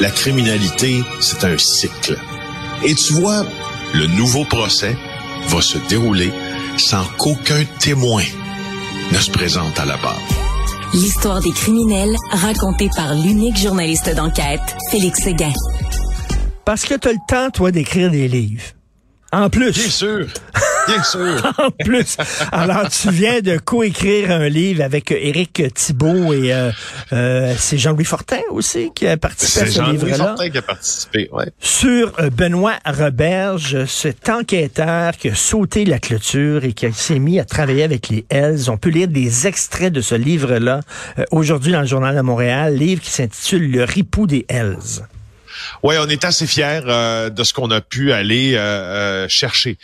La criminalité, c'est un cycle. Et tu vois, le nouveau procès va se dérouler sans qu'aucun témoin ne se présente à la barre. L'histoire des criminels racontée par l'unique journaliste d'enquête, Félix Séguin. Parce que tu as le temps, toi, d'écrire des livres. En plus. Bien sûr. Bien sûr. en plus. Alors, tu viens de coécrire un livre avec Éric Thibault et euh, euh, c'est Jean-Louis Fortin aussi qui a participé à ce livre-là. C'est Jean-Louis Fortin qui a participé, ouais. Sur euh, Benoît Roberge, cet enquêteur qui a sauté la clôture et qui s'est mis à travailler avec les Hells. On peut lire des extraits de ce livre-là aujourd'hui dans le Journal de Montréal, livre qui s'intitule Le ripou des Hells. Oui, on est assez fiers euh, de ce qu'on a pu aller euh, euh, chercher,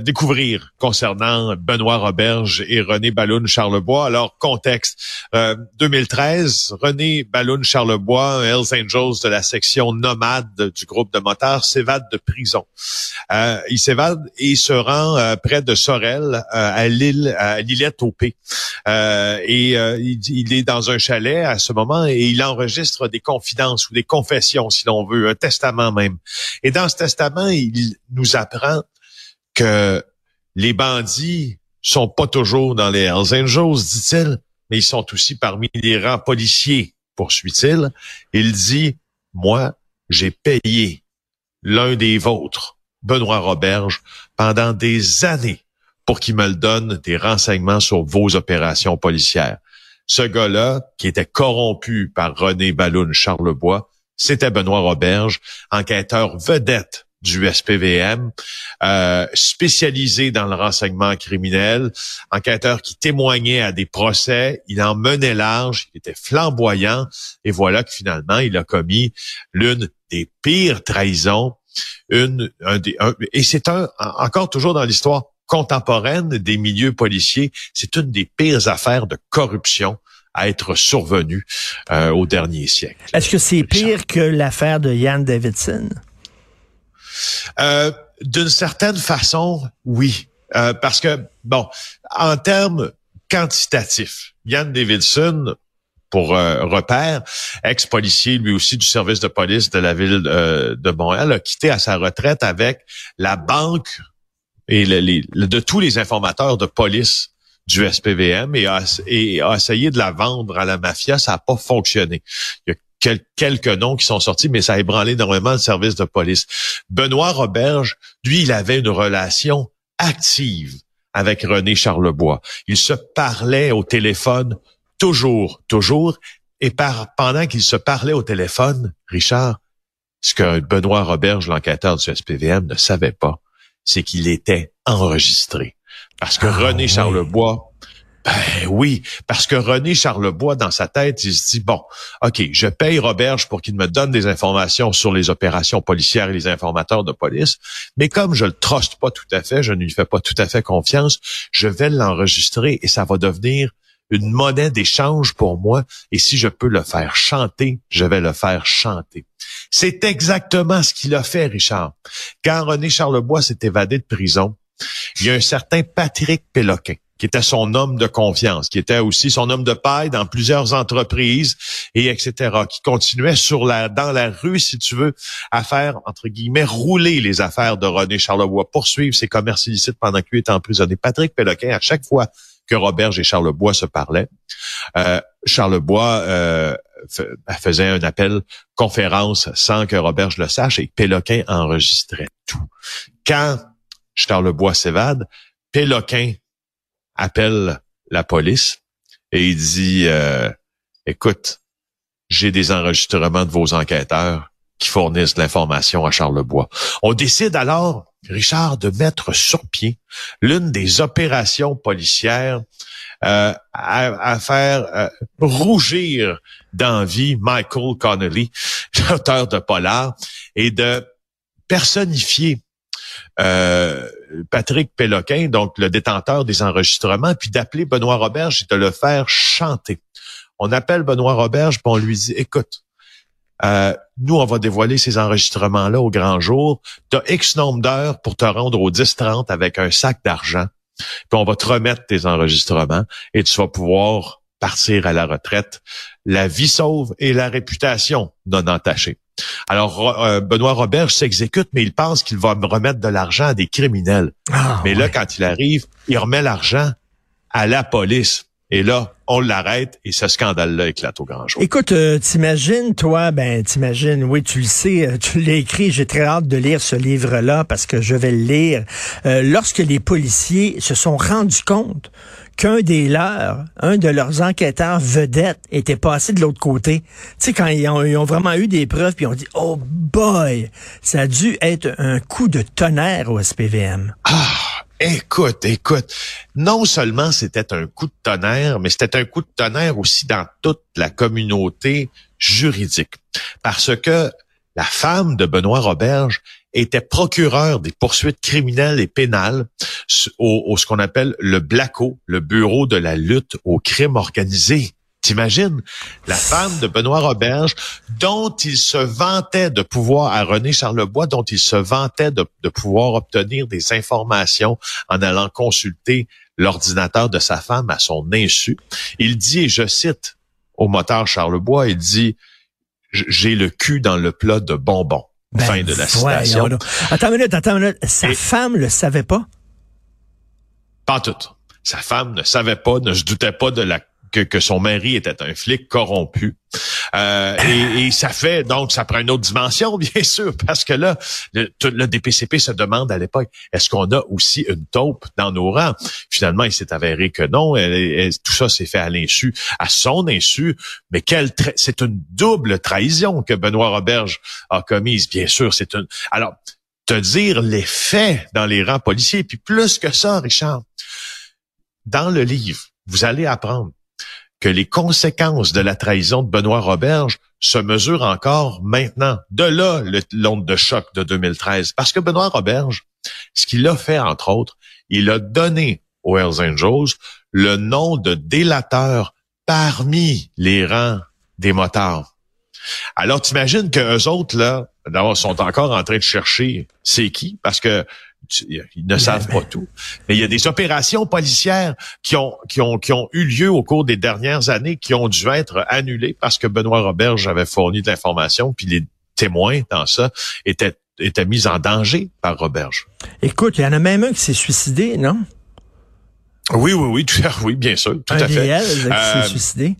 découvrir concernant Benoît Roberge et René Balloun Charlebois. Alors, contexte, 2013, René Balloun Charlebois, Hells Angels de la section nomade du groupe de motards, s'évade de prison. il s'évade et se rend près de Sorel, à l'île, à l'îlette au et il, est dans un chalet à ce moment et il enregistre des confidences ou des confessions, si veut, un testament même. Et dans ce testament, il nous apprend que les bandits sont pas toujours dans les Hells Angels, dit-il, mais ils sont aussi parmi les rangs policiers, poursuit-il. Il dit, moi, j'ai payé l'un des vôtres, Benoît Roberge, pendant des années pour qu'il me le donne des renseignements sur vos opérations policières. Ce gars-là, qui était corrompu par René Balloun Charlebois, c'était Benoît Roberge, enquêteur vedette du SPVM, euh, spécialisé dans le renseignement criminel, enquêteur qui témoignait à des procès, il en menait large, il était flamboyant, et voilà que finalement, il a commis l'une des pires trahisons, une, un des, et c'est un, encore toujours dans l'histoire contemporaine des milieux policiers, c'est une des pires affaires de corruption à être survenu euh, au dernier siècle. Est-ce que c'est pire que l'affaire de Ian Davidson? Euh, D'une certaine façon, oui. Euh, parce que, bon, en termes quantitatifs, Ian Davidson, pour euh, repère, ex-policier lui aussi du service de police de la ville euh, de Montréal, a quitté à sa retraite avec la banque et les, de tous les informateurs de police du SPVM et a, essayé de la vendre à la mafia. Ça n'a pas fonctionné. Il y a quelques noms qui sont sortis, mais ça a ébranlé énormément le service de police. Benoît Roberge, lui, il avait une relation active avec René Charlebois. Il se parlait au téléphone toujours, toujours. Et pendant qu'il se parlait au téléphone, Richard, ce que Benoît Roberge, l'enquêteur du SPVM, ne savait pas, c'est qu'il était enregistré. Parce que ah, René Charlebois, ben oui, parce que René Charlebois, dans sa tête, il se dit, bon, OK, je paye Roberge pour qu'il me donne des informations sur les opérations policières et les informateurs de police, mais comme je le truste pas tout à fait, je ne lui fais pas tout à fait confiance, je vais l'enregistrer et ça va devenir une monnaie d'échange pour moi, et si je peux le faire chanter, je vais le faire chanter. C'est exactement ce qu'il a fait, Richard. Quand René Charlebois s'est évadé de prison, il y a un certain Patrick Péloquin qui était son homme de confiance, qui était aussi son homme de paille dans plusieurs entreprises et etc., qui continuait sur la dans la rue, si tu veux, à faire entre guillemets rouler les affaires de René Charlebois, poursuivre ses commerces illicites pendant qu'il était emprisonné. Patrick Péloquin, à chaque fois que Robert et Charlebois se parlaient, euh, Charlebois euh, faisait un appel conférence sans que Robert le sache et Péloquin enregistrait tout. Quand Charlebois s'évade, Péloquin appelle la police et il dit euh, écoute, j'ai des enregistrements de vos enquêteurs qui fournissent l'information à Charlebois. On décide alors, Richard, de mettre sur pied l'une des opérations policières euh, à, faire euh, rougir d'envie Michael Connolly, l'auteur de Polar, et de personnifier euh, Patrick Péloquin, donc le détenteur des enregistrements, puis d'appeler Benoît Roberge et de le faire chanter. On appelle Benoît Roberge, puis on lui dit, écoute, euh, nous, on va dévoiler ces enregistrements-là au grand jour. Tu as X nombre d'heures pour te rendre au 10-30 avec un sac d'argent. Puis on va te remettre tes enregistrements et tu vas pouvoir partir à la retraite, la vie sauve et la réputation non entachée. Alors, euh, Benoît Robert s'exécute, mais il pense qu'il va remettre de l'argent à des criminels. Ah, mais ouais. là, quand il arrive, il remet l'argent à la police. Et là, on l'arrête et ce scandale-là éclate au grand jour. Écoute, euh, t'imagines, toi, ben, t'imagines, oui, tu le sais, euh, tu l'as écrit, j'ai très hâte de lire ce livre-là parce que je vais le lire. Euh, lorsque les policiers se sont rendus compte qu'un des leurs, un de leurs enquêteurs vedettes, était passé de l'autre côté. Tu sais, quand ils ont, vraiment eu des preuves, puis ils ont dit, oh boy, ça a dû être un coup de tonnerre au SPVM. Ah, écoute, écoute. Non seulement c'était un coup de tonnerre, mais c'était un coup de tonnerre aussi dans toute la communauté juridique. Parce que la femme de Benoît Roberge était procureure des poursuites criminelles et pénales au, ce qu'on appelle le BLACO, le Bureau de la lutte au crime organisé. T'imagines? La femme de Benoît Roberge, dont il se vantait de pouvoir, à René Charlebois, dont il se vantait de, de pouvoir obtenir des informations en allant consulter l'ordinateur de sa femme à son insu. Il dit, et je cite au moteur Charlebois, il dit, j'ai le cul dans le plat de bonbons. Ben, fin de la citation. Attends une minute, attends une minute. Sa Et- femme le savait pas? Pas tout. Sa femme ne savait pas, ne se doutait pas de la que, que son mari était un flic corrompu. Euh, et, et ça fait donc ça prend une autre dimension, bien sûr, parce que là, le, le DPCP se demande à l'époque, est-ce qu'on a aussi une taupe dans nos rangs? Finalement, il s'est avéré que non. Elle- elle- tout ça s'est fait à l'insu, à son insu. Mais quelle c'est une double trahison que Benoît Roberge a commise, bien sûr. C'est une. Alors, te dire les faits dans les rangs policiers, puis plus que ça, Richard, dans le livre, vous allez apprendre que les conséquences de la trahison de Benoît Roberge se mesurent encore maintenant. De là, l'onde de choc de 2013. Parce que Benoît Roberge, ce qu'il a fait, entre autres, il a donné aux Hells Angels le nom de délateur parmi les rangs des motards. Alors, t'imagines que eux autres, là, d'abord, sont encore en train de chercher c'est qui, parce que ils ne savent pas tout. Mais il y a des opérations policières qui ont, qui ont, qui ont eu lieu au cours des dernières années qui ont dû être annulées parce que Benoît Roberge avait fourni de l'information, puis les témoins dans ça étaient, étaient mis en danger par Roberge. Écoute, il y en a même un qui s'est suicidé, non? Oui, oui, oui, tout à, oui, bien sûr, tout un à fait. Qui Euh, s'est suicidé.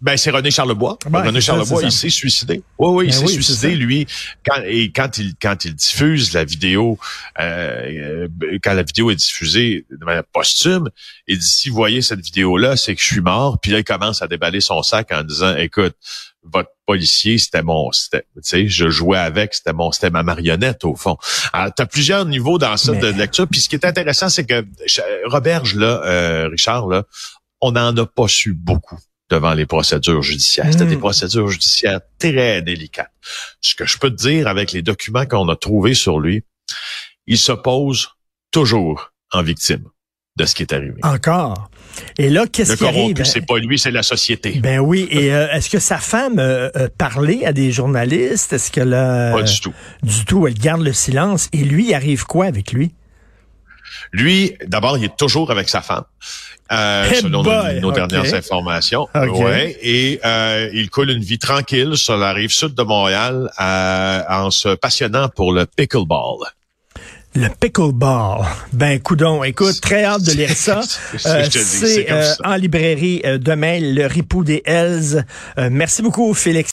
Ben, c'est René Charlebois. Ouais, René c'est ça, Charlebois, il s'est suicidé. Oui, oui, il Ben s'est oui, suicidé, lui, quand, et quand il, quand il diffuse la vidéo, euh, euh, quand la vidéo est diffusée de manière posthume, il dit, si vous voyez cette vidéo-là, c'est que je suis mort. Puis là, il commence à déballer son sac en disant, écoute, votre policier, c'était mon, c'était, tu sais, je jouais avec, c'était mon, c'était ma marionnette, au fond. Alors, t'as plusieurs niveaux dans ça Mais- de lecture. Puis ce qui est intéressant, c'est que Roberge, là, euh, Richard, là, on n'en a pas su beaucoup devant les procédures judiciaires. C'était Mm. des procédures judiciaires très délicates. Ce que je peux te dire avec les documents qu'on a trouvés sur lui, il se pose toujours en victime de ce qui est arrivé. Encore. Et là, qu'est-ce qui arrive? c'est pas lui, c'est la société. Ben oui. Et euh, est-ce que sa femme euh, euh, parlait à des journalistes? Est-ce que là, Pas du tout. du tout, elle garde le silence? Et lui, il arrive quoi avec lui? Lui, d'abord, il est toujours avec sa femme, euh, Hey selon boy, nos, dernières informations. Ok. Ouais, et euh, il coule une vie tranquille sur la rive sud de Montréal euh, en se passionnant pour le pickleball. Le pickleball. Ben, coudon. Écoute, très hâte de lire ça. C'est- Euh, c'est euh, en librairie euh, demain, le ripou des Hells. Merci beaucoup, Félix.